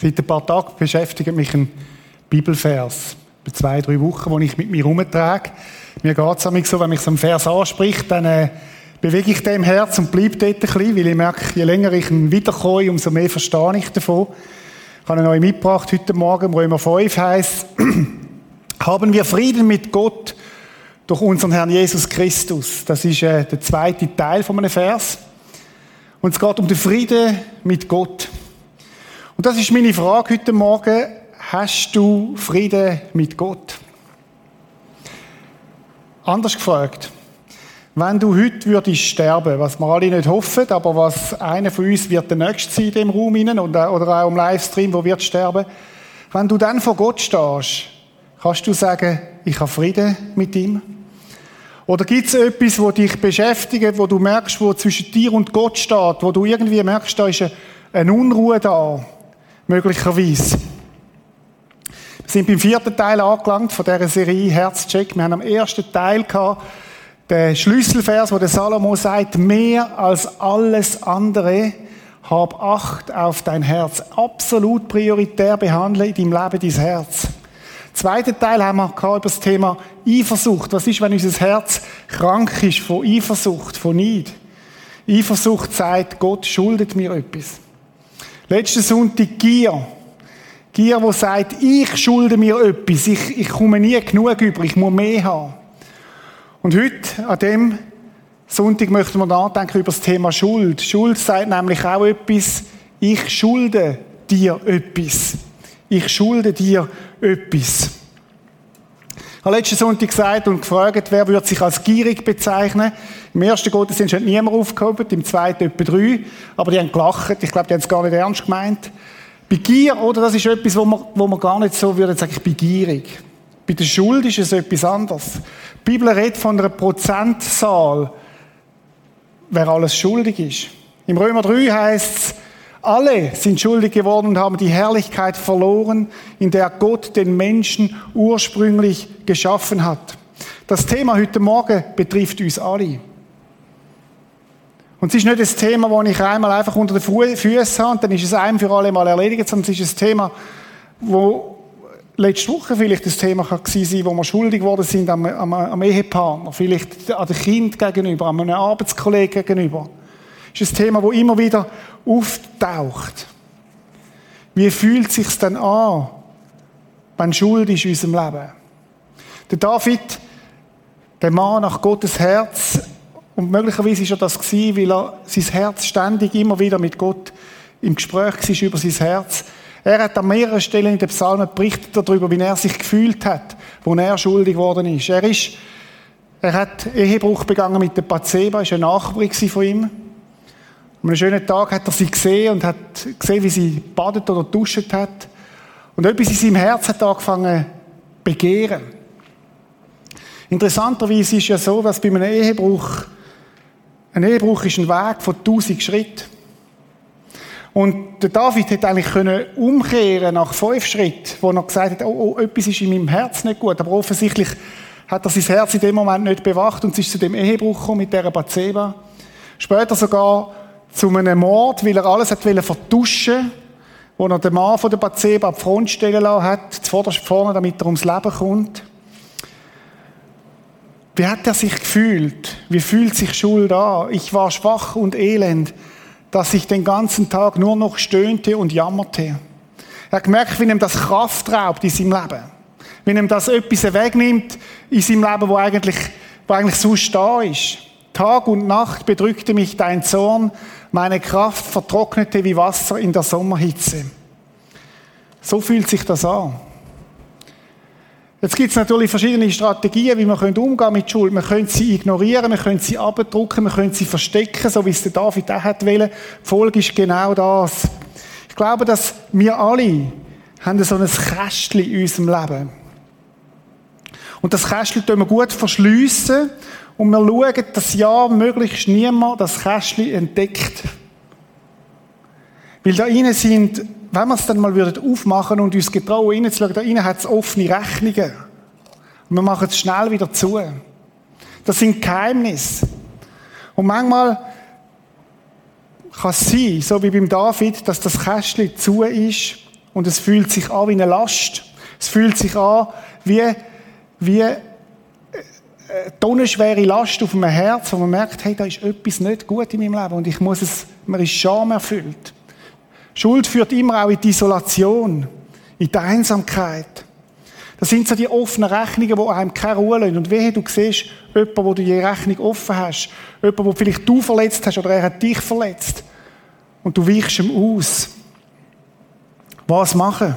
Seit ein paar Tagen beschäftigt mich ein Bibelvers. Bei zwei, drei Wochen, wo ich mit mir herumtrage. Mir geht es so, wenn mich so ein Vers anspricht, dann äh, bewege ich dem Herz und bleibe dort ein bisschen, weil ich merke, je länger ich ihn wiederkomme, umso mehr verstehe ich davon. Ich habe ihn euch mitgebracht heute Morgen, Römer 5 heißt, haben wir Frieden mit Gott durch unseren Herrn Jesus Christus. Das ist äh, der zweite Teil von einem Vers. Und es geht um den Frieden mit Gott. Und das ist meine Frage heute Morgen. Hast du Frieden mit Gott? Anders gefragt. Wenn du heute würdest sterben, was wir alle nicht hoffen, aber was einer von uns wird der Nächste sein in dem Raum innen oder auch im Livestream, wo wird sterben. Wenn du dann vor Gott stehst, kannst du sagen, ich habe Frieden mit ihm? Oder gibt es etwas, wo dich beschäftigt, wo du merkst, wo zwischen dir und Gott steht, wo du irgendwie merkst, da ist eine Unruhe da? Möglicherweise. Wir sind beim vierten Teil angelangt von dieser Serie Herzcheck. Wir haben am ersten Teil gehabt, den Schlüsselvers, wo der Salomo sagt, mehr als alles andere, hab Acht auf dein Herz. Absolut prioritär behandle in deinem Leben dein Herz. Zweiten Teil haben wir gehabt über das Thema Eifersucht. Was ist, wenn unser Herz krank ist von Eifersucht, von Neid? Eifersucht sagt, Gott schuldet mir etwas. Letzten Sonntag Gier. Gier, wo sagt, ich schulde mir etwas, ich, ich komme nie genug über, ich muss mehr haben. Und heute, an dem Sonntag, möchten wir nachdenken über das Thema Schuld. Schuld sagt nämlich auch etwas, ich schulde dir etwas. Ich schulde dir etwas. Ich habe letzten Sonntag gesagt und gefragt, wer würde sich als gierig bezeichnen. Im ersten Gottesdienst hat niemand aufgehoben, im zweiten etwa drei. Aber die haben gelacht. Ich glaube, die haben es gar nicht ernst gemeint. Bei Gier, oder, das ist etwas, wo man, wo man gar nicht so würde sagen, ich bin gierig. Bei der Schuld ist es etwas anderes. Die Bibel redet von einer Prozentzahl, wer alles schuldig ist. Im Römer 3 heißt es, alle sind schuldig geworden und haben die Herrlichkeit verloren, in der Gott den Menschen ursprünglich geschaffen hat. Das Thema heute Morgen betrifft uns alle. Und es ist nicht das Thema, das ich einmal einfach unter den Füßen habe und dann ist es ein für alle Mal erledigt, sondern es ist ein Thema, wo letzte Woche vielleicht das Thema sein wo wir schuldig geworden sind am, am, am Ehepartner, vielleicht an dem Kind gegenüber, an einem Arbeitskollegen gegenüber. Ist ein Thema, das immer wieder auftaucht. Wie fühlt es sich denn an, wenn Schuld ist in unserem Leben? Der David, der Mann nach Gottes Herz, und möglicherweise war er das gewesen, weil er sein Herz ständig immer wieder mit Gott im Gespräch war über sein Herz. Er hat an mehreren Stellen in den Psalmen berichtet darüber, wie er sich gefühlt hat, wo er schuldig geworden ist. Er ist, er hat Ehebruch begangen mit der Bathseba, ist ein Nachbarin von ihm. An einem schönen Tag hat er sie gesehen und hat gesehen, wie sie badet oder duscht hat. Und etwas in seinem Herz hat angefangen begehren. Interessanterweise ist ja so, dass bei einem Ehebruch ein Ehebruch ist ein Weg von tausend Schritten. Und der David hätte eigentlich können umkehren nach fünf Schritten, wo er gesagt hat, oh, oh, etwas ist in meinem Herz nicht gut. Aber offensichtlich hat er sein Herz in dem Moment nicht bewacht und es ist zu dem Ehebruch gekommen mit dieser Bathseba. Später sogar zu einem Mord, weil er alles hat vertuschen wo er den Mann von der Bathseba an die Front stellen lassen hat, zuvorderst vorne, damit er ums Leben kommt. Wie hat er sich gefühlt? Wie fühlt sich Schuld an? Ich war schwach und elend, dass ich den ganzen Tag nur noch stöhnte und jammerte. Er hat gemerkt, wie ihm das Kraft raubt in seinem Leben. Wie ihm das etwas wegnimmt in seinem Leben, wo eigentlich, wo eigentlich sonst da ist. Tag und Nacht bedrückte mich dein Zorn, meine Kraft vertrocknete wie Wasser in der Sommerhitze. So fühlt sich das an. Jetzt gibt es natürlich verschiedene Strategien, wie man umgehen mit Schuld. Man könnte sie ignorieren, man könnte sie abdrucken, man könnte sie verstecken, so wie es der David auch hat wollen. Die Folge ist genau das. Ich glaube, dass wir alle haben so ein Kästchen in unserem Leben. Und das Kästchen tun wir gut verschliessen und wir schauen, dass ja möglichst niemand das Kästchen entdeckt. Weil da innen sind wenn wir es dann mal aufmachen und uns getrauen, reinzuschauen, da innen hat es offene Rechnungen. Und wir machen es schnell wieder zu. Das sind Geheimnisse. Und manchmal kann es sein, so wie beim David, dass das Kästchen zu ist Und es fühlt sich an wie eine Last. Es fühlt sich an wie, wie tonnenschwere Last auf meinem Herz, wo man merkt, hey, da ist etwas nicht gut in meinem Leben und ich muss es, man ist Scham erfüllt. Schuld führt immer auch in die Isolation, in die Einsamkeit. Das sind so die offenen Rechnungen, die einem keine Ruhe lassen. Und wehe, du siehst jemanden, wo du die Rechnung offen hast. Jemanden, wo vielleicht du verletzt hast oder er hat dich verletzt. Und du weichst ihm aus. Was machen?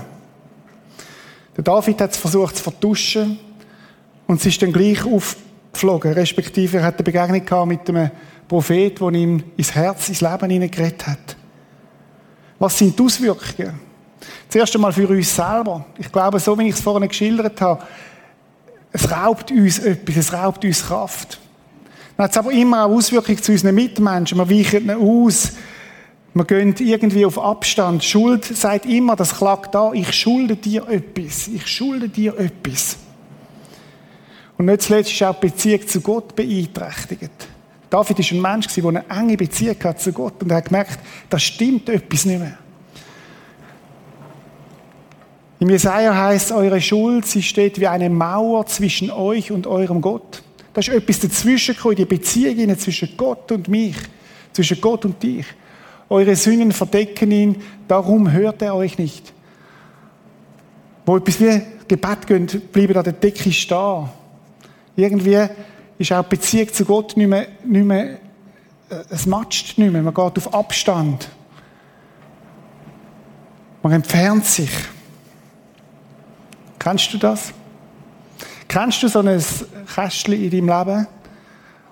Der David hat es versucht zu vertuschen. Und es ist dann gleich aufgeflogen. Respektive er hat eine Begegnung gehabt mit einem Prophet, der ihm ins Herz, ins Leben hineingeredet hat. Was sind die Auswirkungen? Zuerst einmal für uns selber. Ich glaube, so wie ich es vorhin geschildert habe, es raubt uns etwas, es raubt uns Kraft. Dann hat es aber immer auch Auswirkungen zu unseren Mitmenschen. Wir weichen aus. Wir gehen irgendwie auf Abstand. Schuld sagt immer, das klagt da, ich schulde dir etwas. Ich schulde dir etwas. Und nicht zuletzt ist auch die Beziehung zu Gott beeinträchtigt. David war ein Mensch, der eine enge Beziehung hat zu Gott und er hat gemerkt, da stimmt etwas nicht mehr. Im Jesaja heißt eure Schuld, sie steht wie eine Mauer zwischen euch und eurem Gott. Da ist etwas dazwischen gekommen, die Beziehung zwischen Gott und mich, zwischen Gott und dich. Eure Sünden verdecken ihn, darum hört er euch nicht. Wo etwas wie Gebet geht, bleiben an der Decke stehen. Irgendwie ist auch die Beziehung zu Gott nicht mehr, nicht mehr äh, es matscht nicht mehr, man geht auf Abstand. Man entfernt sich. Kennst du das? Kennst du so ein Kästchen in deinem Leben,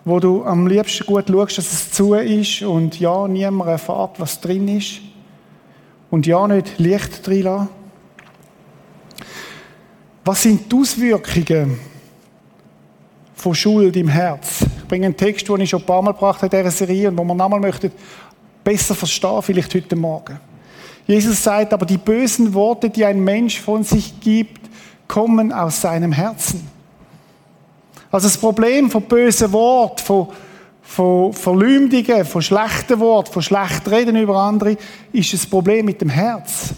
wo du am liebsten gut schaust, dass es zu ist und ja, niemand erfährt, was drin ist und ja, nicht Licht drin lassen? Was sind die Auswirkungen von Schuld im Herz? Ich bringe einen Text, den ich schon ein paar Mal gebracht habe in dieser Serie und wo man nochmal möchte besser verstehen, vielleicht heute Morgen. Jesus sagt, aber die bösen Worte, die ein Mensch von sich gibt, kommen aus seinem Herzen. Also das Problem von bösen Worten, von, von Verleumdungen, von schlechten Worten, von schlecht Reden über andere, ist das Problem mit dem Herz.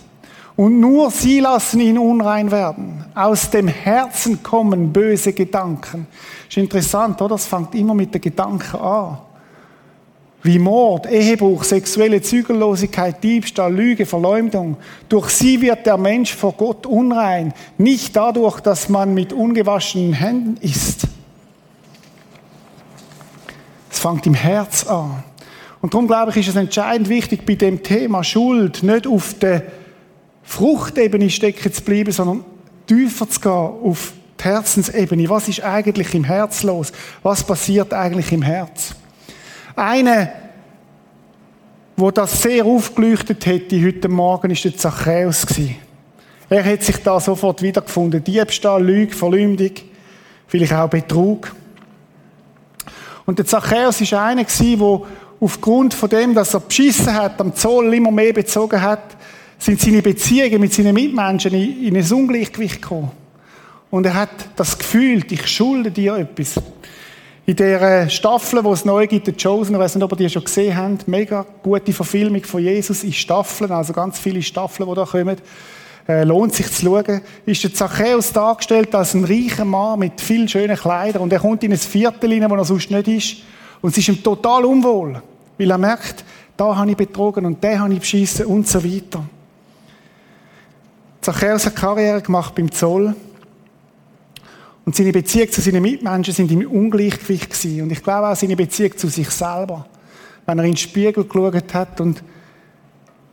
Und nur sie lassen ihn unrein werden. Aus dem Herzen kommen böse Gedanken. Ist interessant, oder? Das fängt immer mit den Gedanken an wie Mord, Ehebruch, sexuelle Zügellosigkeit, Diebstahl, Lüge, Verleumdung. Durch sie wird der Mensch vor Gott unrein, nicht dadurch, dass man mit ungewaschenen Händen isst. Es fängt im Herz an. Und darum glaube ich, ist es entscheidend wichtig, bei dem Thema Schuld nicht auf der Fruchtebene stecken zu bleiben, sondern tiefer zu gehen auf die Herzensebene. Was ist eigentlich im Herz los? Was passiert eigentlich im Herz? Einer, wo das sehr aufgeleuchtet hätte heute Morgen, ist der Zachäus Er hat sich da sofort wiedergefunden. Diebstahl, Lüge, Verleumdung, vielleicht auch Betrug. Und der Zachäus ist einer der aufgrund von dem, dass er beschissen hat, am Zoll immer mehr bezogen hat, sind seine Beziehungen mit seinen Mitmenschen in ein Ungleichgewicht gekommen. Und er hat das Gefühl, ich schulde dir etwas. In der Staffel, wo es neu gibt, The Chosen, ich weiß nicht, ob ihr die schon gesehen habt, mega gute Verfilmung von Jesus in Staffeln, also ganz viele Staffeln, die da kommen. Äh, lohnt sich zu schauen. Ist der Zachäus dargestellt als ein reicher Mann mit vielen schönen Kleidern und er kommt in ein Viertel rein, wo er sonst nicht ist und es ist ihm total unwohl, weil er merkt, da habe ich betrogen und da habe ich beschissen und so weiter. Zachäus hat Karriere gemacht beim Zoll und seine Beziehung zu seinen Mitmenschen sind im Ungleichgewicht gewesen. Und ich glaube auch seine Beziehung zu sich selber. Wenn er in den Spiegel geschaut hat und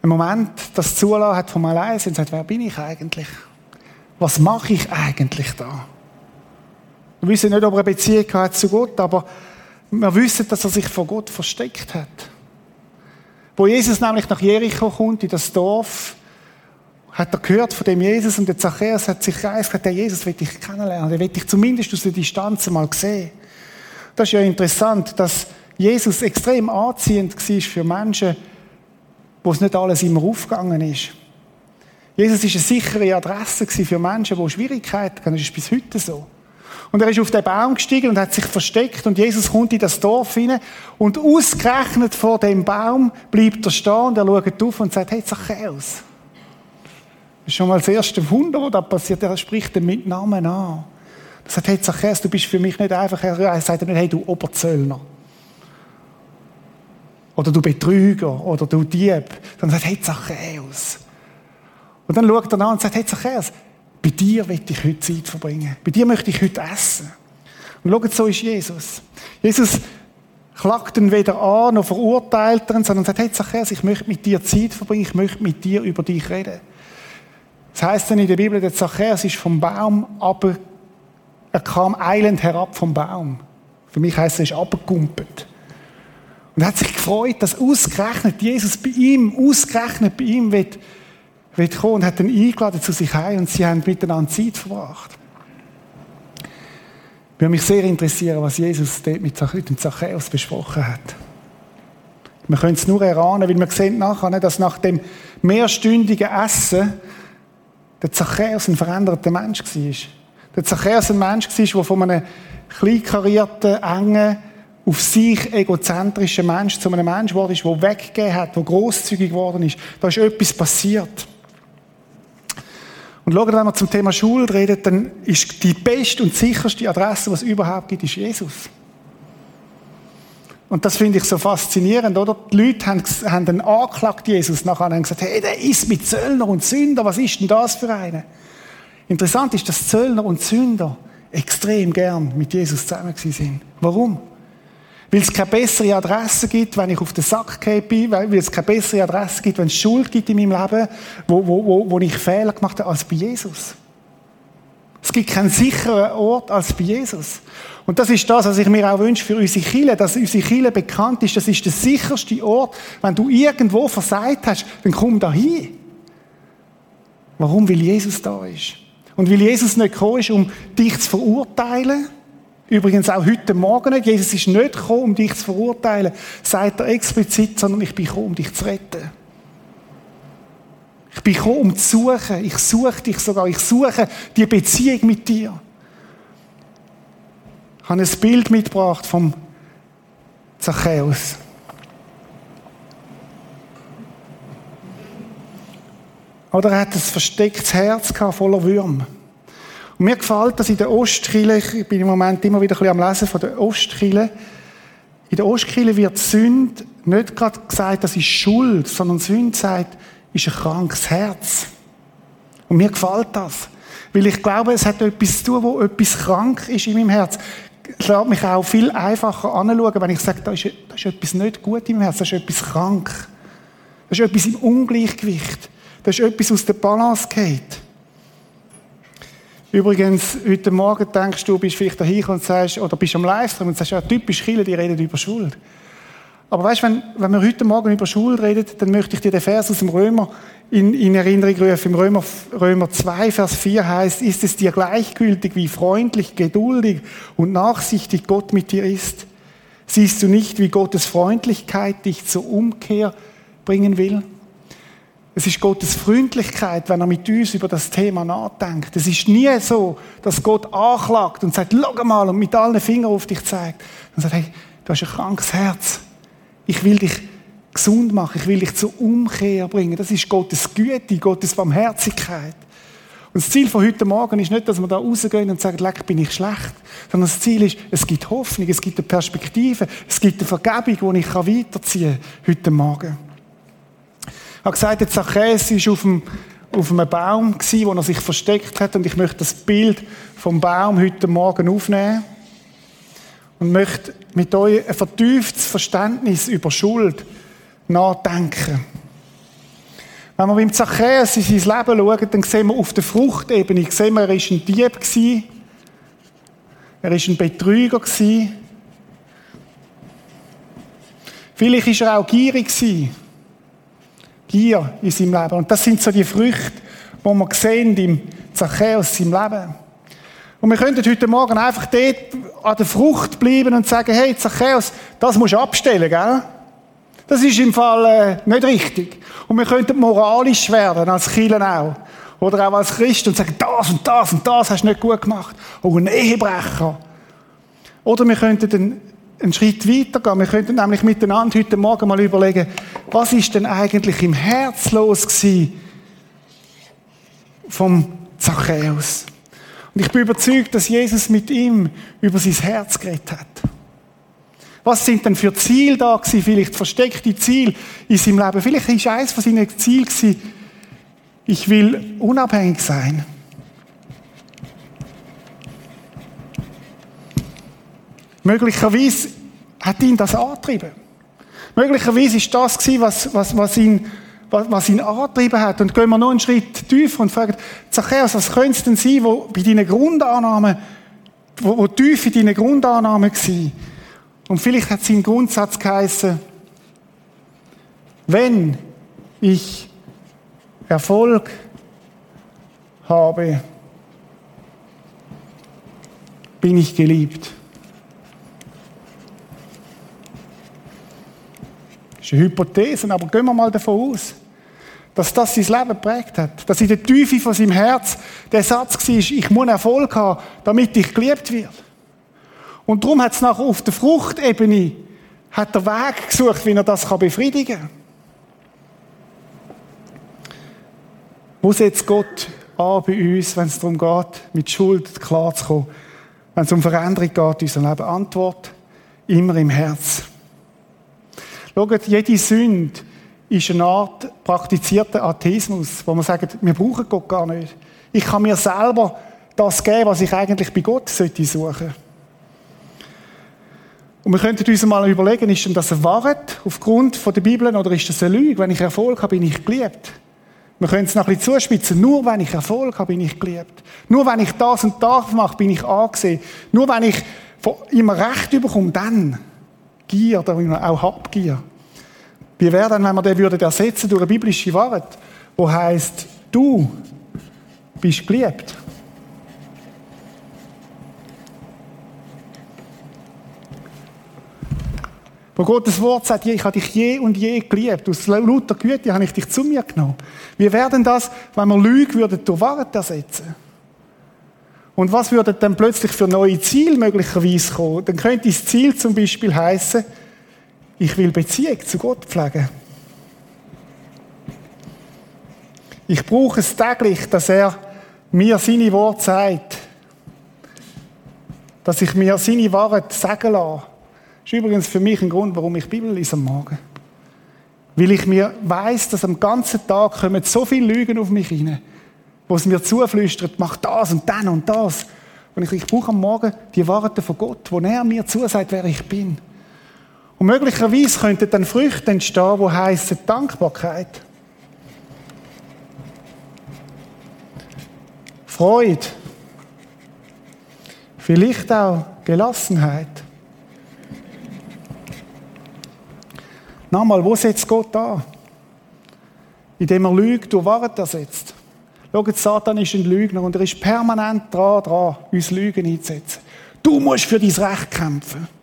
einen Moment das zulassen hat vom allein und sagt, wer bin ich eigentlich? Was mache ich eigentlich da? Wir wissen nicht, ob er eine Beziehung hat zu Gott, aber wir wissen, dass er sich vor Gott versteckt hat. Wo Jesus nämlich nach Jericho kommt, in das Dorf, hat er gehört von dem Jesus und der Zachäus hat sich gesagt, der Jesus will ich kennenlernen, der will ich zumindest aus der Distanz mal sehen. Das ist ja interessant, dass Jesus extrem anziehend war für Menschen, wo es nicht alles immer aufgegangen ist. Jesus ist eine sichere Adresse für Menschen, die Schwierigkeiten haben. Das ist bis heute so. Und er ist auf den Baum gestiegen und hat sich versteckt und Jesus kommt in das Dorf hinein und ausgerechnet vor dem Baum bleibt er stehen und er schaut auf und sagt, hey Zachäus, ist schon mal das erste Wunder, das da passiert. Er spricht den mit Namen an. Er sagt, hey Zachäus, du bist für mich nicht einfach, er sagt nicht, hey du Oberzöllner. Oder du Betrüger, oder du Dieb. Dann sagt, hey Zachäus. Und dann schaut er an und sagt, hey Zachäus, bei dir will ich heute Zeit verbringen. Bei dir möchte ich heute essen. Und schaut, so ist Jesus. Jesus klagt ihn weder an, noch verurteilt ihn, sondern sagt, hey Zachäus, ich möchte mit dir Zeit verbringen, ich möchte mit dir über dich reden. Das heißt dann in der Bibel, der Zachäus ist vom Baum aber er kam eilend herab vom Baum. Für mich heißt es, er ist abgekumpelt. Und er hat sich gefreut, dass ausgerechnet Jesus bei ihm, ausgerechnet bei ihm wird, wird kommen und hat ihn eingeladen zu sich heim und sie haben miteinander Zeit verbracht. Ich würde mich sehr interessieren, was Jesus dort mit dem Zachäus besprochen hat. Wir können es nur erahnen, weil wir sehen nachher, dass nach dem mehrstündigen Essen der Zachäus ein veränderter Mensch war. Der Zachäus ein Mensch war, der von einem kleinkarierten, engen, auf sich egozentrischen Mensch zu einem Mensch geworden ist, der weggegeben hat, der grosszügig geworden ist. Da ist etwas passiert. Und schauen, wenn wir zum Thema Schule reden, dann ist die beste und sicherste Adresse, was es überhaupt gibt, ist Jesus. Und das finde ich so faszinierend, oder? Die Leute haben, haben den angeklagt, Jesus, nachher und haben gesagt, hey, der ist mit Zöllner und Sünder, was ist denn das für eine? Interessant ist, dass Zöllner und Sünder extrem gern mit Jesus zusammen sind. Warum? Weil es keine bessere Adresse gibt, wenn ich auf den Sack bin, weil es keine bessere Adresse gibt, wenn es Schuld gibt in meinem Leben, wo, wo, wo, wo ich Fehler gemacht habe, als bei Jesus. Es gibt keinen sicheren Ort als bei Jesus. Und das ist das, was ich mir auch wünsche für unsere Kirche, dass unsere Kirche bekannt ist. Das ist der sicherste Ort. Wenn du irgendwo versagt hast, dann komm da hin. Warum? Weil Jesus da ist. Und weil Jesus nicht gekommen ist, um dich zu verurteilen, übrigens auch heute Morgen nicht, Jesus ist nicht gekommen, um dich zu verurteilen, sagt er explizit, sondern ich bin gekommen, um dich zu retten. Ich bin gekommen, um zu suchen. Ich suche dich sogar. Ich suche die Beziehung mit dir. Habe ein Bild mitgebracht vom Zachäus. Oder er hat ein verstecktes Herz gehabt, voller Würm. Und mir gefällt das in der Ostkille, ich bin im Moment immer wieder ein bisschen am Lesen von der Ostkille. In der Ostkille wird Sünde nicht gerade gesagt, das ist Schuld, sondern Sünde sagt, ist ein krankes Herz. Und mir gefällt das. Weil ich glaube, es hat etwas zu tun, wo etwas krank ist in meinem Herz. Lässt mich auch viel einfacher anschauen, wenn ich sage, da ist, da ist etwas nicht gut in meinem Herz, da ist etwas krank. Da ist etwas im Ungleichgewicht. Da ist etwas aus der Balance geht. Übrigens, heute Morgen denkst du, bist vielleicht dahin und sagst, oder bist am Livestream und sagst, ja, typisch Chile, die reden über Schuld. Aber weißt, wenn, wenn wir heute Morgen über Schuld reden, dann möchte ich dir den Vers aus dem Römer in, in Erinnerung rufen. Im Römer, Römer 2, Vers 4 heißt, ist es dir gleichgültig, wie freundlich, geduldig und nachsichtig Gott mit dir ist? Siehst du nicht, wie Gottes Freundlichkeit dich zur Umkehr bringen will? Es ist Gottes Freundlichkeit, wenn er mit uns über das Thema nachdenkt. Es ist nie so, dass Gott anklagt und sagt, schau mal, und mit allen Fingern auf dich zeigt. Und sagt, hey, du hast ein krankes Herz. Ich will dich gesund machen. Ich will dich zur Umkehr bringen. Das ist Gottes Güte, Gottes Barmherzigkeit. Und das Ziel von heute Morgen ist nicht, dass wir da rausgehen und sagen, leck, bin ich schlecht. Sondern das Ziel ist, es gibt Hoffnung, es gibt eine Perspektive, es gibt eine Vergebung, die ich weiterziehen kann heute Morgen. Ich habe gesagt, der Zachäus war auf auf einem Baum, wo er sich versteckt hat. Und ich möchte das Bild vom Baum heute Morgen aufnehmen. Und möchte mit euch ein vertieftes Verständnis über Schuld nachdenken. Wenn wir beim Zachäus in sein Leben schauen, dann sehen wir auf der Fruchtebene, sehen wir, er war ein Dieb, er war ein Betrüger. Vielleicht war er auch gierig. Gier in seinem Leben. Und das sind so die Früchte, die wir sehen im Zachäus, seinem Leben. Und wir könnten heute Morgen einfach dort an der Frucht bleiben und sagen, hey, Zachäus, das musst du abstellen, gell? Das ist im Fall äh, nicht richtig. Und wir könnten moralisch werden, als Kielen auch. Oder auch als Christ und sagen, das und das und das hast du nicht gut gemacht. Oder ein Ehebrecher. Oder wir könnten dann einen Schritt weiter gehen. Wir könnten nämlich miteinander heute Morgen mal überlegen, was ist denn eigentlich im Herz los gewesen vom Zachäus. Und ich bin überzeugt, dass Jesus mit ihm über sein Herz geredet hat. Was sind denn für Ziele da gewesen? Vielleicht versteckte Ziele in seinem Leben. Vielleicht ist eines von seinen Zielen gewesen, ich will unabhängig sein. Möglicherweise hat ihn das angetrieben. Möglicherweise ist das gewesen, was, was, was ihn was, ihn angetrieben hat. Und gehen wir noch einen Schritt tiefer und fragen, Zachäus, was könnte es denn sein, wo bei deinen Grundannahmen, wo, wo tief in deinen Grundannahmen war? Und vielleicht hat sein Grundsatz geheißen, wenn ich Erfolg habe, bin ich geliebt. Das ist eine Hypothese, aber gehen wir mal davon aus dass das sein Leben geprägt hat. Dass in der Tiefe von seinem Herz der Satz war, ich muss Erfolg haben, damit ich geliebt werde. Und darum hat es nachher auf der Fruchtebene hat der Weg gesucht, wie er das befriedigen kann. Wo setzt Gott an bei uns, wenn es darum geht, mit Schuld klarzukommen? Wenn es um Veränderung geht in unserem Leben? Antwort, immer im Herz. Schaut, jede Sünde ist eine Art praktizierter Atheismus, wo man sagt, wir brauchen Gott gar nicht. Ich kann mir selber das geben, was ich eigentlich bei Gott sollte suchen. Und wir könnten uns mal überlegen, ist denn das eine Wahrheit aufgrund der Bibel oder ist das eine Lüge? Wenn ich Erfolg habe, bin ich geliebt. Wir können es noch ein bisschen zuspitzen. Nur wenn ich Erfolg habe, bin ich geliebt. Nur wenn ich das und das mache, bin ich angesehen. Nur wenn ich immer Recht bekomme, dann Gier, oder auch Habgier. Wie wäre dann, wenn wir den würden ersetzen durch eine biblische Wahrheit, wo heißt, du bist geliebt. Wo Gottes Wort sagt, ich habe dich je und je geliebt. Aus lauter Güte habe ich dich zu mir genommen. Wie wäre denn das, wenn wir Lüge würden durch Wahrheit ersetzen? Und was würde dann plötzlich für neue Ziele möglicherweise kommen? Dann könnte das Ziel zum Beispiel heißen, ich will Beziehung zu Gott pflegen. Ich brauche es täglich, dass er mir seine Worte sagt. Dass ich mir seine Wahrheit sagen lasse. Das ist übrigens für mich ein Grund, warum ich Bibel lese am Morgen. Weil ich mir weiß, dass am ganzen Tag kommen so viele Lügen auf mich hinein, wo es mir zuflüstert, mach das und dann und das. Und ich, ich brauche am Morgen die Wahrheit von Gott, wo er mir zusagt, wer ich bin. Und möglicherweise könnten dann Früchte entstehen, die heißen Dankbarkeit. Freude. Vielleicht auch Gelassenheit. Nochmal, wo setzt Gott an? Indem er Lügt durch Wahrheit ersetzt. Schaut, Satan ist ein Lügner und er ist permanent dran, dran, uns Lügen einzusetzen. Du musst für dein Recht kämpfen.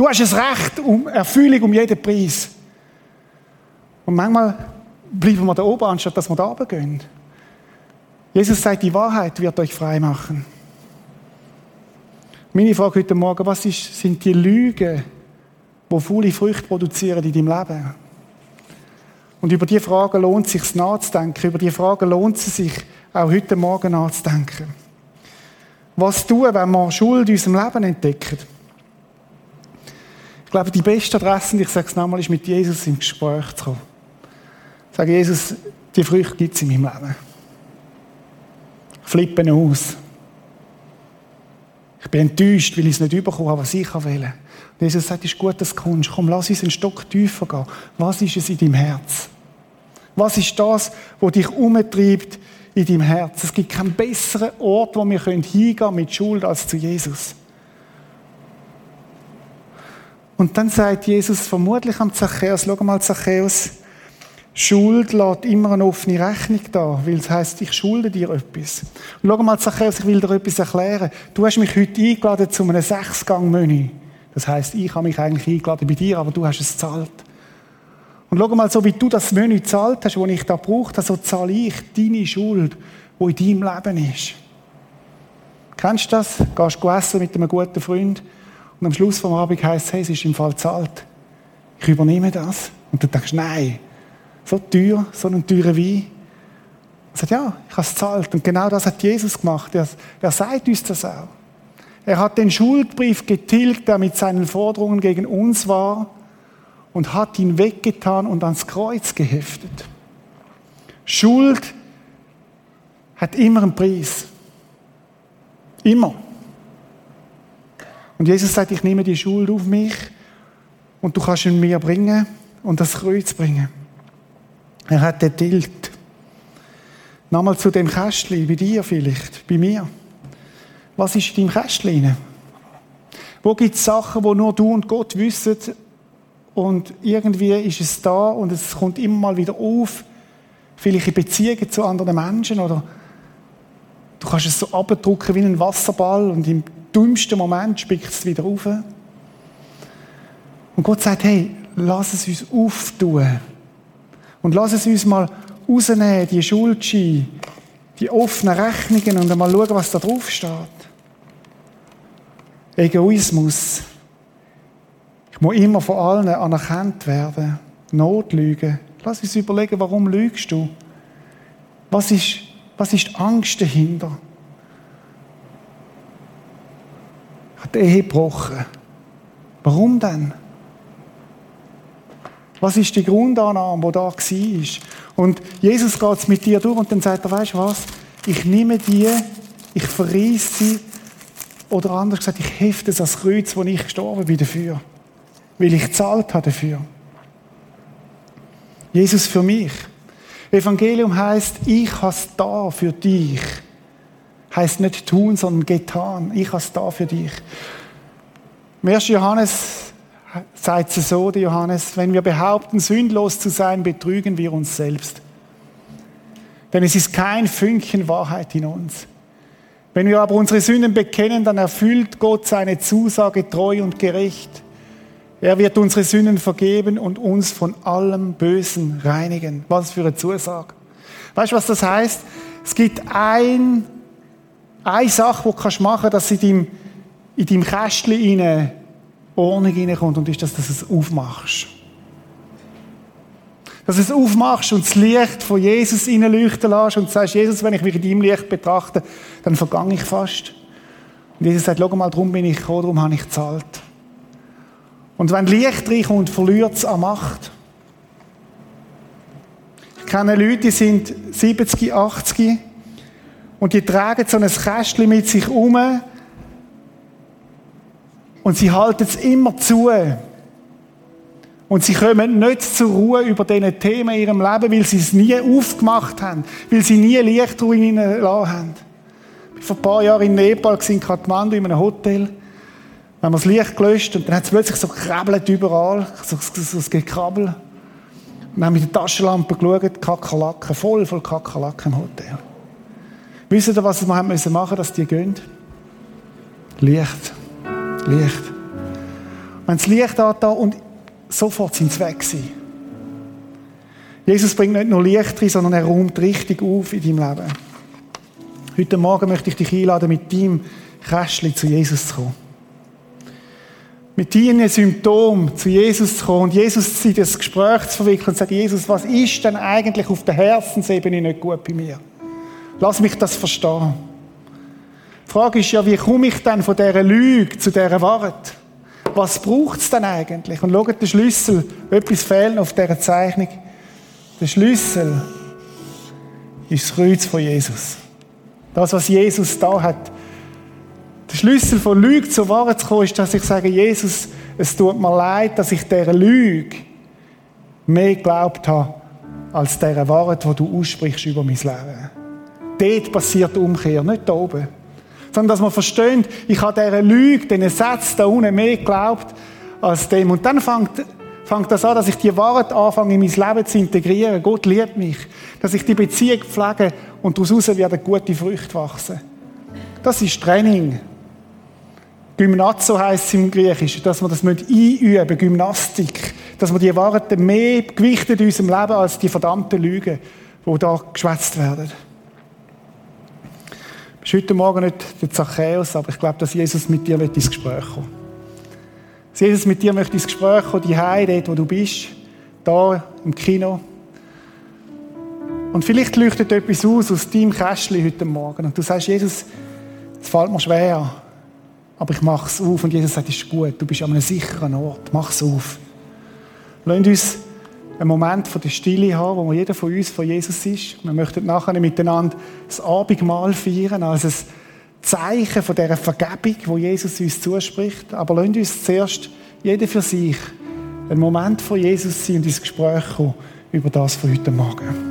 Du hast ein Recht um Erfüllung um jeden Preis. Und manchmal bleiben wir da oben, anstatt dass wir da oben gehen. Jesus sagt, die Wahrheit wird euch frei machen. Meine Frage heute Morgen, was ist, sind die Lügen, die faule Früchte produzieren in deinem Leben? Und über diese Fragen lohnt es sich nachzudenken. Über diese Fragen lohnt es sich auch heute Morgen nachzudenken. Was tun, wenn wir Schuld in unserem Leben entdecken? Ich glaube, die beste Adresse, und ich sage es nochmal, ist mit Jesus im Gespräch zu kommen. Ich sage, Jesus, die Früchte gibt es in meinem Leben. Ich flippe aus. Ich bin enttäuscht, weil ich es nicht bekommen habe, was ich will. Und Jesus sagt, es ist gut, dass du kommst. Komm, lass uns einen Stock tiefer gehen. Was ist es in deinem Herz? Was ist das, was dich umtreibt in deinem Herz? Es gibt keinen besseren Ort, wo wir hingehen können mit Schuld als zu Jesus. Und dann sagt Jesus vermutlich am Zachäus, schau mal Zachäus, Schuld lässt immer eine offene Rechnung da, weil es heisst, ich schulde dir etwas. Und schau mal Zachäus, ich will dir etwas erklären. Du hast mich heute eingeladen zu einem Sechsgang-Menü. Das heisst, ich habe mich eigentlich eingeladen bei dir, aber du hast es zahlt. Und schau mal, so wie du das Menü zahlt hast, das ich da brauche, so zahle ich deine Schuld, die in deinem Leben ist. Kennst du das? Gehst du essen mit einem guten Freund und am Schluss vom Abend heisst es, hey, es ist im Fall zahlt. Ich übernehme das. Und du denkst, nein, so teuer, so einen teuren Wein. Er sagt, ja, ich habe es gezahlt. Und genau das hat Jesus gemacht. Er, er sagt uns das auch. Er hat den Schuldbrief getilgt, der mit seinen Forderungen gegen uns war, und hat ihn weggetan und ans Kreuz geheftet. Schuld hat immer einen Preis. Immer. Und Jesus sagt, ich nehme die Schuld auf mich und du kannst ihn mir bringen und das Kreuz bringen. Er hat den tilgt. Nochmal zu dem Kästchen, bei dir vielleicht, bei mir. Was ist in deinem Kästchen? Wo gibt es Sachen, wo nur du und Gott wissen und irgendwie ist es da und es kommt immer mal wieder auf, vielleicht in Beziehungen zu anderen Menschen oder du kannst es so abdrucken wie ein Wasserball und im dümmsten Moment spickt es wieder auf. Und Gott sagt, hey, lass es uns auftun. Und lass es uns mal rausnehmen, die Schuldscheine, die offenen Rechnungen und mal schauen, was da drauf steht. Egoismus. Ich muss immer von allen anerkannt werden. Notlügen. Lass uns überlegen, warum lügst du? Was ist, was ist die Angst dahinter? Hat die Ehe gebrochen. Warum denn? Was ist die Grundannahme, die da war? Und Jesus geht es mit dir durch und dann sagt er, weißt du was? Ich nehme die, ich verreiss sie, oder anders gesagt, ich hefte es als Kreuz, wo ich gestorben bin dafür. Weil ich gezahlt habe dafür. Jesus für mich. Evangelium heißt, ich habe es da für dich heißt nicht tun, sondern getan. Ich habe es da für dich. Im 1. Johannes sagt es so, der Johannes, wenn wir behaupten, sündlos zu sein, betrügen wir uns selbst. Denn es ist kein Fünkchen Wahrheit in uns. Wenn wir aber unsere Sünden bekennen, dann erfüllt Gott seine Zusage treu und gerecht. Er wird unsere Sünden vergeben und uns von allem Bösen reinigen. Was für eine Zusage. Weißt du, was das heißt? Es gibt ein eine Sache, die du machen kannst, dass in deinem, in deinem Kästchen rein Ordnung reinkommt, und ist, dass du es aufmachst. Dass du es aufmachst und das Licht von Jesus reinleuchten lässt und sagst, Jesus, wenn ich mich in deinem Licht betrachte, dann vergange ich fast. Und Jesus sagt, schau mal, darum bin ich gekommen, darum habe ich gezahlt. Und wenn Licht reinkommt, verliert es an Macht. Ich kenne Leute, die sind 70, 80 und die tragen so ein Kästchen mit sich um. Und sie halten es immer zu. Und sie kommen nicht zur Ruhe über diese Themen in ihrem Leben, weil sie es nie aufgemacht haben, weil sie nie Licht in ihnen gelassen haben. Ich war vor ein paar Jahren in Nepal, in Kathmandu, in einem Hotel. Dann haben wir das Licht gelöscht und dann hat es plötzlich so krabbelt überall, so, so, so ein Gekrabbel. Und dann haben wir mit der Taschenlampe geschaut, Kakerlaken, voll voll Kakerlaken im Hotel. Wisst ihr, was wir machen müssen dass die gehen? Licht. Licht. Wenn das Licht da und sofort sind sie weg gewesen. Jesus bringt nicht nur Licht rein, sondern er räumt richtig auf in deinem Leben. Heute Morgen möchte ich dich einladen, mit deinem Kästchen zu Jesus zu kommen. Mit deinen Symptomen zu Jesus zu kommen und Jesus in das Gespräch zu verwickeln und zu sagen, Jesus, was ist denn eigentlich auf der Herzensebene nicht gut bei mir? Lass mich das verstehen. Die Frage ist ja, wie komme ich dann von dieser Lüge zu dieser Wahrheit? Was braucht es denn eigentlich? Und schaut den Schlüssel, etwas fehlt auf dieser Zeichnung. Der Schlüssel ist das Kreuz von Jesus. Das, was Jesus da hat. Der Schlüssel von Lüge zur Wahrheit zu kommen, ist, dass ich sage, Jesus, es tut mir leid, dass ich dieser Lüge mehr geglaubt habe, als dieser Wahrheit, die du aussprichst über mein Leben dort passiert die Umkehr, nicht da oben. Sondern dass man versteht, ich habe dieser Lüge, diesen Satz da unten mehr geglaubt als dem. Und dann fängt, fängt das an, dass ich die Wahrheit anfange, in mein Leben zu integrieren. Gott liebt mich. Dass ich die Beziehung pflege und daraus werden gute Früchte wachsen. Das ist Training. Gymnazo heisst es im Griechischen, dass wir das einüben müssen, Gymnastik. Dass wir die Wahrheit mehr gewichtet in unserem Leben als die verdammten Lügen, die da geschwätzt werden bist heute Morgen nicht der Zachäus, aber ich glaube, dass Jesus mit dir ins Gespräch kommen Dass Jesus mit dir möchte ins Gespräch kommen, die Heide, dort, wo du bist, da im Kino. Und vielleicht leuchtet etwas aus aus deinem Kästchen heute Morgen. Und du sagst, Jesus, es fällt mir schwer, aber ich mache es auf. Und Jesus sagt, es ist gut, du bist an einem sicheren Ort, mach es auf. Lass uns einen Moment von der Stille haben, wo jeder von uns von Jesus ist. Wir möchten nachher miteinander das Abendmahl feiern, als ein Zeichen von dieser Vergebung, wo Jesus uns zuspricht. Aber lasst uns zuerst, jeder für sich, einen Moment von Jesus sein und ins Gespräch kommen über das von heute Morgen.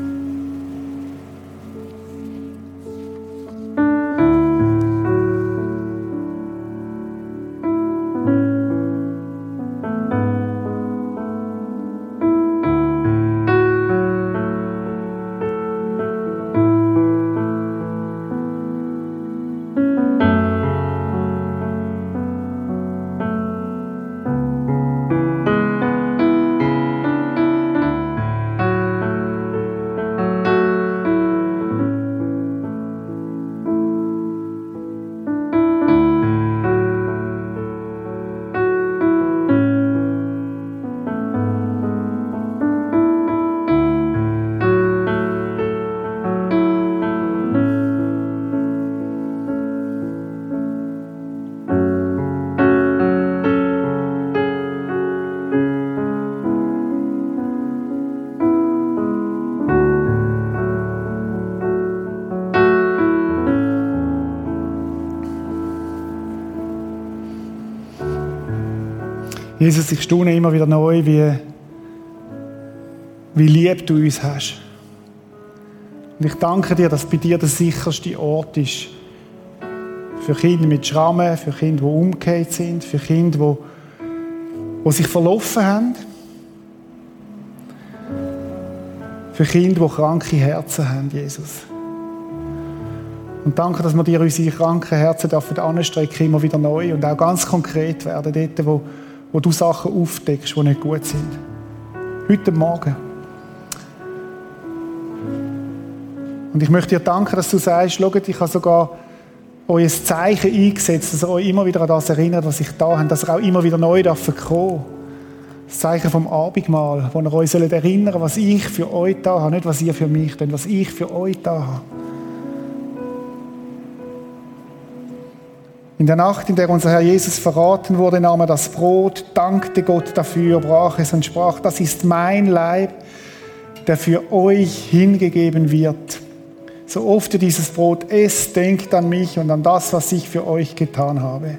Jesus, ich staune immer wieder neu, wie, wie lieb du uns hast. Und ich danke dir, dass bei dir der sicherste Ort ist. Für Kinder mit Schrammen, für Kinder, die umgekehrt sind, für Kinder, die, die sich verlaufen haben. Für Kinder, die kranke Herzen haben, Jesus. Und danke, dass wir dir unsere kranken Herzen dürfen anstrecken, immer wieder neu und auch ganz konkret werden, dort, wo wo du Sachen aufdeckst, die nicht gut sind. Heute Morgen. Und ich möchte dir danken, dass du sagst, schaut, ich habe sogar euer Zeichen eingesetzt, dass ihr euch immer wieder an das erinnert, was ich da habe, dass ihr auch immer wieder neu kommen Das Zeichen vom Abendmahl, wo ihr euch erinnern sollt, was ich für euch da habe, nicht was ihr für mich, denn was ich für euch da habe. In der Nacht, in der unser Herr Jesus verraten wurde, nahm er das Brot, dankte Gott dafür, brach es und sprach, das ist mein Leib, der für euch hingegeben wird. So oft ihr dieses Brot esst, denkt an mich und an das, was ich für euch getan habe.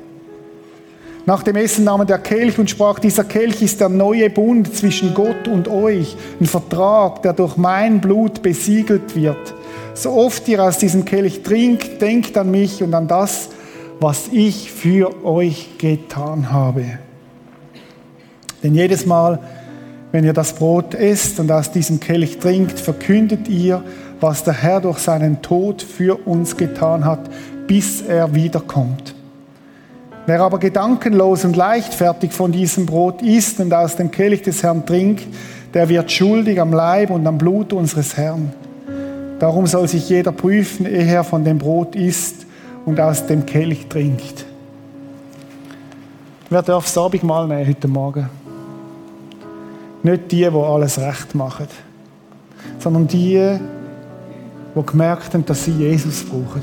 Nach dem Essen nahm er der Kelch und sprach, dieser Kelch ist der neue Bund zwischen Gott und euch, ein Vertrag, der durch mein Blut besiegelt wird. So oft ihr aus diesem Kelch trinkt, denkt an mich und an das, was ich für euch getan habe. Denn jedes Mal, wenn ihr das Brot esst und aus diesem Kelch trinkt, verkündet ihr, was der Herr durch seinen Tod für uns getan hat, bis er wiederkommt. Wer aber gedankenlos und leichtfertig von diesem Brot isst und aus dem Kelch des Herrn trinkt, der wird schuldig am Leib und am Blut unseres Herrn. Darum soll sich jeder prüfen, ehe er von dem Brot isst und aus dem Kelch trinkt. Wer darf das Abendmahl nehmen heute Morgen? Nicht die, die alles recht machen, sondern die, die gemerkt haben, dass sie Jesus brauchen.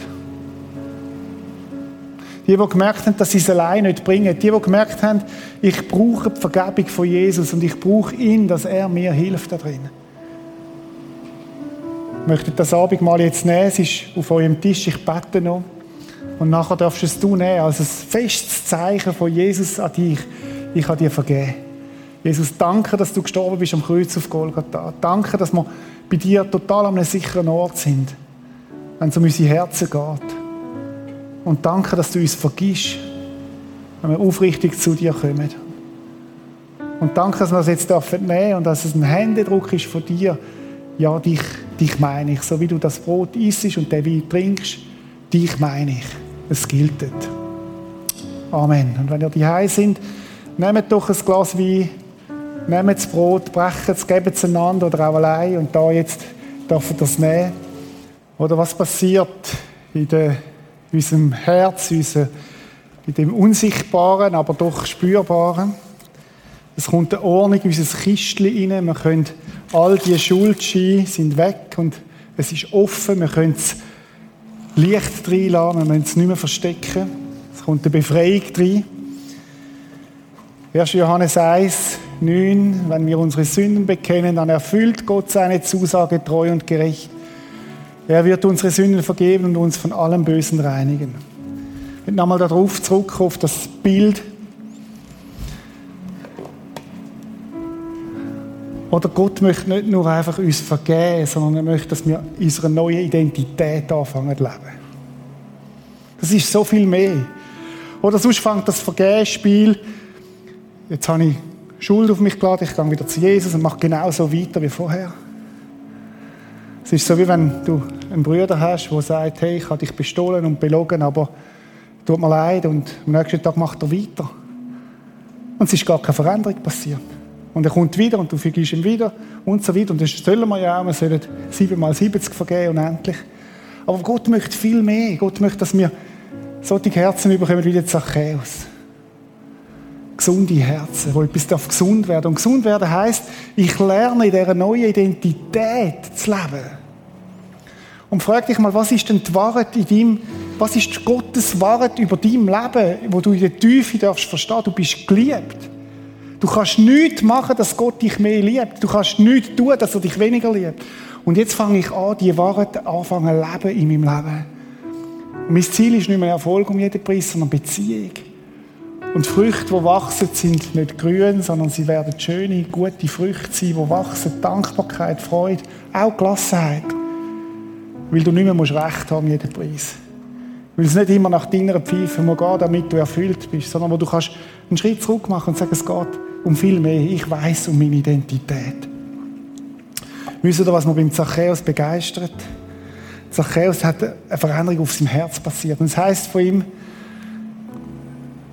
Die, die gemerkt haben, dass sie es allein nicht bringen. Die, die gemerkt haben, ich brauche die Vergebung von Jesus und ich brauche ihn, dass er mir hilft da drin. Ich möchte das Abendmahl jetzt nehmen. Es ist auf eurem Tisch. Ich bete noch. Und nachher darfst du es du nehmen, als ein festes Zeichen von Jesus an dich. Ich habe dir vergeben. Jesus, danke, dass du gestorben bist am Kreuz auf Golgatha. Danke, dass wir bei dir total an einem sicheren Ort sind, wenn es um unsere Herzen geht. Und danke, dass du uns vergisst, wenn wir aufrichtig zu dir kommen. Und danke, dass wir es jetzt nehmen dürfen und dass es ein Händedruck ist von dir. Ja, dich, dich meine ich. So wie du das Brot isst und den Wein trinkst, dich meine ich es gilt. Amen. Und wenn ihr die sind, nehmt doch ein Glas Wein, nehmt das Brot, brecht es, gebt es einander oder auch allein und da jetzt dürft ihr das nehmen. Oder was passiert in, der, in unserem Herz, in dem Unsichtbaren, aber doch Spürbaren? Es kommt eine Ordnung in unser Kistchen rein. Wir können all die Schuldscheine sind weg und Es ist offen, wir können es Licht reinlassen, wir müssen es nicht mehr verstecken. Es kommt eine Befreiung rein. 1. Johannes 1, 9, wenn wir unsere Sünden bekennen, dann erfüllt Gott seine Zusage treu und gerecht. Er wird unsere Sünden vergeben und uns von allem Bösen reinigen. Ich nochmal darauf zurück, auf das Bild. Oder Gott möchte nicht nur einfach uns vergeben, sondern er möchte, dass wir unsere neue Identität anfangen zu leben. Das ist so viel mehr. Oder sonst fängt das Vergehspiel, jetzt habe ich Schuld auf mich geladen, ich gehe wieder zu Jesus und mache genauso weiter wie vorher. Es ist so, wie wenn du einen Bruder hast, der sagt, hey, ich habe dich bestohlen und belogen, aber tut mir leid und am nächsten Tag macht er weiter. Und es ist gar keine Veränderung passiert. Und er kommt wieder und du vergisst ihn wieder und so weiter. Und das sollen wir ja auch, wir sollen siebenmal 70 vergeben unendlich. Aber Gott möchte viel mehr. Gott möchte, dass wir solche Herzen bekommen wie der Zachäus gesunde Herzen, wo etwas darf gesund werden. Und gesund werden heißt, ich lerne in dieser neuen Identität zu leben. Und frag dich mal, was ist denn die Wahrheit in deinem, was ist Gottes Wahrheit über dein Leben, wo du in der Tiefe darfst verstehen, du bist geliebt. Du kannst nichts machen, dass Gott dich mehr liebt. Du kannst nichts tun, dass er dich weniger liebt. Und jetzt fange ich an, die Wahrheit anfangen zu leben in meinem Leben. Und mein Ziel ist nicht mehr Erfolg um jeden Preis, sondern Beziehung. Und Früchte, die wachsen, sind nicht grün, sondern sie werden schöne, gute Früchte sein, die wachsen. Dankbarkeit, Freude, auch Gelassenheit. Weil du nicht mehr musst Recht haben, jeden Preis. Weil es nicht immer nach deiner Pfeife muss gehen, damit du erfüllt bist, sondern wo du kannst einen Schritt zurück machen und sagen, es geht um viel mehr. Ich weiß um meine Identität. Wisst ihr, was mir beim Zachäus begeistert? Zachäus hat eine Veränderung auf seinem Herz passiert. Und es heißt von ihm,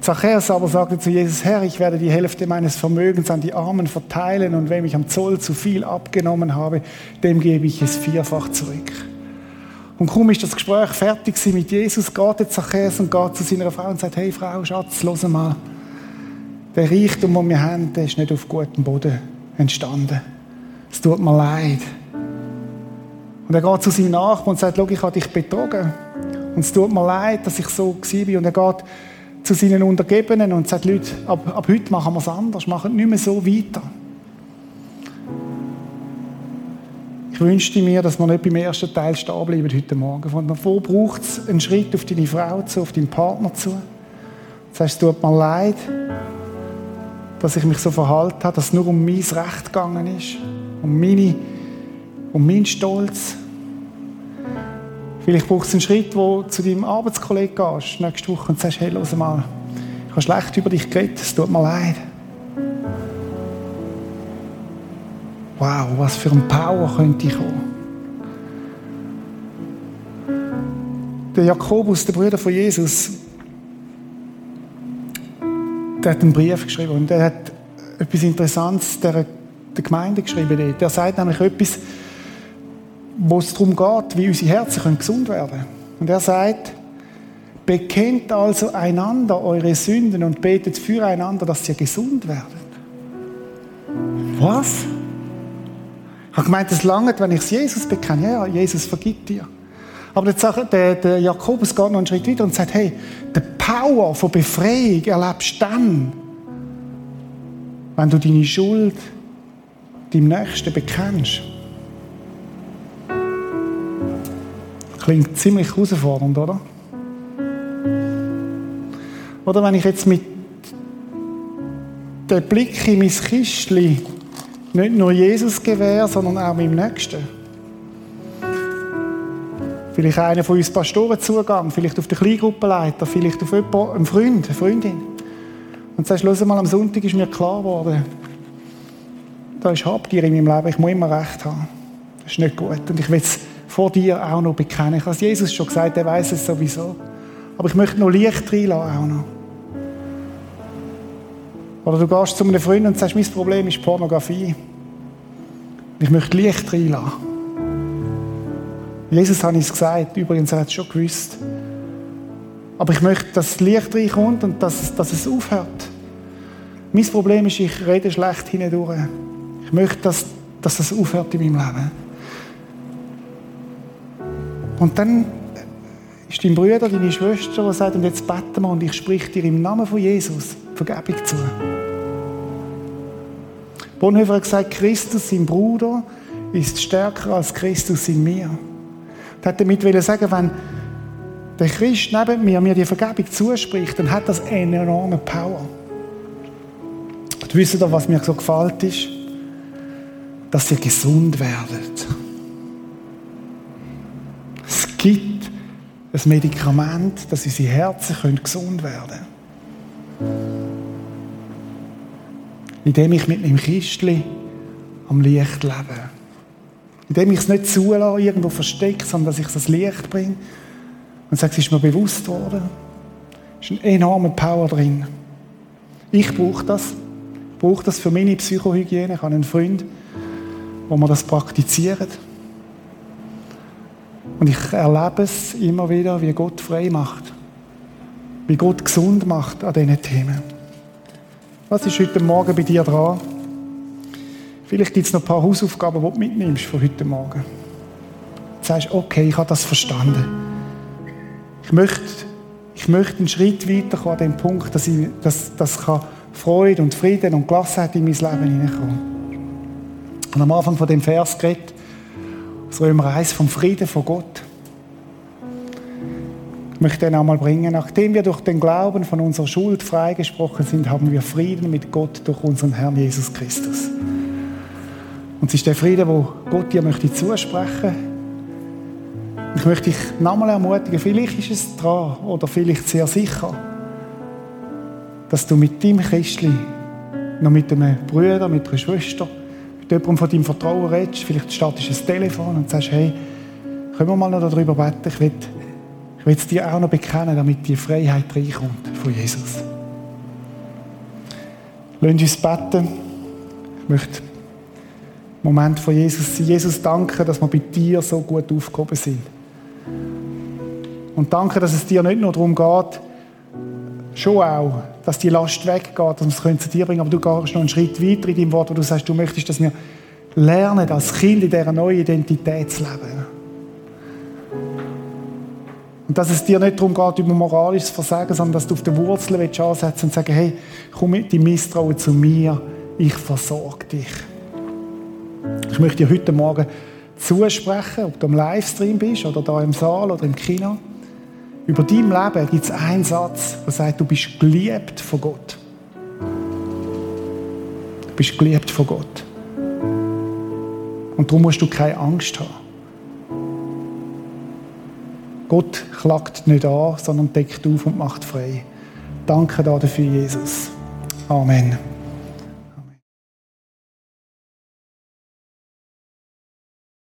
Zachäus aber sagte zu Jesus, Herr, ich werde die Hälfte meines Vermögens an die Armen verteilen und wem ich am Zoll zu viel abgenommen habe, dem gebe ich es vierfach zurück. Und kaum ist das Gespräch fertig mit Jesus, geht der Zachäus und geht zu seiner Frau und sagt, hey Frau, Schatz, los mal. Der Reichtum, den wir haben, der ist nicht auf gutem Boden entstanden. Es tut mir leid. Und er geht zu seinem Nachbarn und sagt, ich habe dich betrogen. Und es tut mir leid, dass ich so war. Und er geht zu seinen Untergebenen und sagt, Leute, ab, ab heute machen wir es anders, machen nicht mehr so weiter. Ich wünschte mir, dass wir nicht beim ersten Teil stehen bleiben heute Morgen. Von davor braucht es einen Schritt auf deine Frau zu, auf deinen Partner zu. Das heißt, es tut mir leid, dass ich mich so verhalten habe, dass es nur um mein Recht gegangen ist, um, meine, um meinen Stolz, Vielleicht brauchst du einen Schritt, wo du zu deinem Arbeitskollegen gehst, nächste Woche, und sagst, hey, los mal, ich habe schlecht über dich geredet, es tut mir leid. Wow, was für ein Power könnte ich kommen. Der Jakobus, der Bruder von Jesus, der hat einen Brief geschrieben und der hat etwas Interessantes der, der Gemeinde geschrieben. Der sagt nämlich etwas, wo es darum geht, wie unsere Herzen gesund werden können. Und er sagt, bekennt also einander eure Sünden und betet füreinander, dass ihr gesund werdet. Was? Ich habe gemeint, es langt, wenn ich es Jesus bekenne. Ja, Jesus vergibt dir. Aber der, der, der Jakobus geht noch einen Schritt weiter und sagt, hey, die Power von Befreiung erlebst du dann, wenn du deine Schuld deinem Nächsten bekennst. Klingt ziemlich herausfordernd, oder? Oder wenn ich jetzt mit dem Blick in mein Kistchen nicht nur Jesus gewähre, sondern auch meinem Nächsten. Vielleicht einer von uns Pastoren Zugang, vielleicht auf den Kleingruppenleiter, vielleicht auf jemanden, einen Freund, eine Freundin. Und sagst, schau mal, am Sonntag ist mir klar geworden, da ist Habgier in meinem Leben, ich muss immer Recht haben. Das ist nicht gut. Und ich will es vor dir auch noch bekennen. Ich habe Jesus schon gesagt, er weiß es sowieso. Aber ich möchte noch Licht reinlassen auch noch. Oder du gehst zu einem Freund und sagst, mein Problem ist Pornografie. Ich möchte Licht reinlassen. Jesus hat es gesagt, übrigens, er hat es schon gewusst. Aber ich möchte, dass Licht reinkommt und dass, dass es aufhört. Mein Problem ist, ich rede schlecht hindurch. Ich möchte, dass, dass das aufhört in meinem Leben. Und dann ist dein Bruder, deine Schwester, die sagt, und jetzt beten wir und ich sprich dir im Namen von Jesus Vergebung zu. Bonhoeffer hat gesagt, Christus, sein Bruder, ist stärker als Christus in mir. Er hat damit sagen, wenn der Christ neben mir mir die Vergebung zuspricht, dann hat das eine enorme Power. Und wisst ihr, was mir so gefällt ist? Dass ihr gesund werdet. Es gibt ein Medikament, dass unsere Herzen gesund werden können. Indem ich mit meinem Kistli am Licht lebe. Indem ich es nicht zulasse, irgendwo verstecke, sondern dass ich es ans Licht bringe und sage, es ist mir bewusst worden. Es ist eine enorme Power drin. Ich brauche das. Ich brauche das für meine Psychohygiene. Ich habe einen Freund, wo wir das praktizieren. Und ich erlebe es immer wieder, wie Gott frei macht. Wie Gott gesund macht an diesen Themen. Was ist heute Morgen bei dir dran? Vielleicht gibt es noch ein paar Hausaufgaben, die du mitnimmst von heute Morgen. Du sagst, okay, ich habe das verstanden. Ich möchte, ich möchte einen Schritt weiterkommen an dem Punkt, dass, ich, dass, dass Freude und Frieden und Gelassenheit in mein Leben hineinkommen. Und am Anfang von dem Vers geredet, aus Römer 1, vom Frieden von Gott. Ich möchte den einmal bringen. Nachdem wir durch den Glauben von unserer Schuld freigesprochen sind, haben wir Frieden mit Gott durch unseren Herrn Jesus Christus. Und es ist der Frieden, wo Gott dir möchte zusprechen. Ich möchte dich nochmal ermutigen, vielleicht ist es dran oder vielleicht sehr sicher, dass du mit deinem Christli noch mit einem Bruder, mit einer Schwester, mit jemandem von deinem Vertrauen redest. Vielleicht startest du ein Telefon und sagst, hey, können wir mal noch darüber beten? Ich will ich will es dir auch noch bekennen, damit die Freiheit reinkommt von Jesus. Lass uns beten. Ich möchte im Moment von Jesus sein. Jesus, danke, dass wir bei dir so gut aufgehoben sind. Und danke, dass es dir nicht nur darum geht, schon auch, dass die Last weggeht, dass wir es zu dir bringen aber du gehst noch einen Schritt weiter in deinem Wort, wo du sagst, du möchtest, dass wir lernen, als Kind in dieser neuen Identität zu leben. Und dass es dir nicht darum geht, über moralisches Versagen, sondern dass du auf den Wurzeln ansetzen und sagen, hey, komm mit die Misstrauen zu mir, ich versorge dich. Ich möchte dir heute Morgen zusprechen, ob du im Livestream bist oder da im Saal oder im Kino. Über dein Leben gibt es einen Satz, der sagt, du bist geliebt von Gott. Du bist geliebt von Gott. Und darum musst du keine Angst haben. Gott klagt nicht an, sondern deckt auf und macht frei. Danke dafür, Jesus. Amen.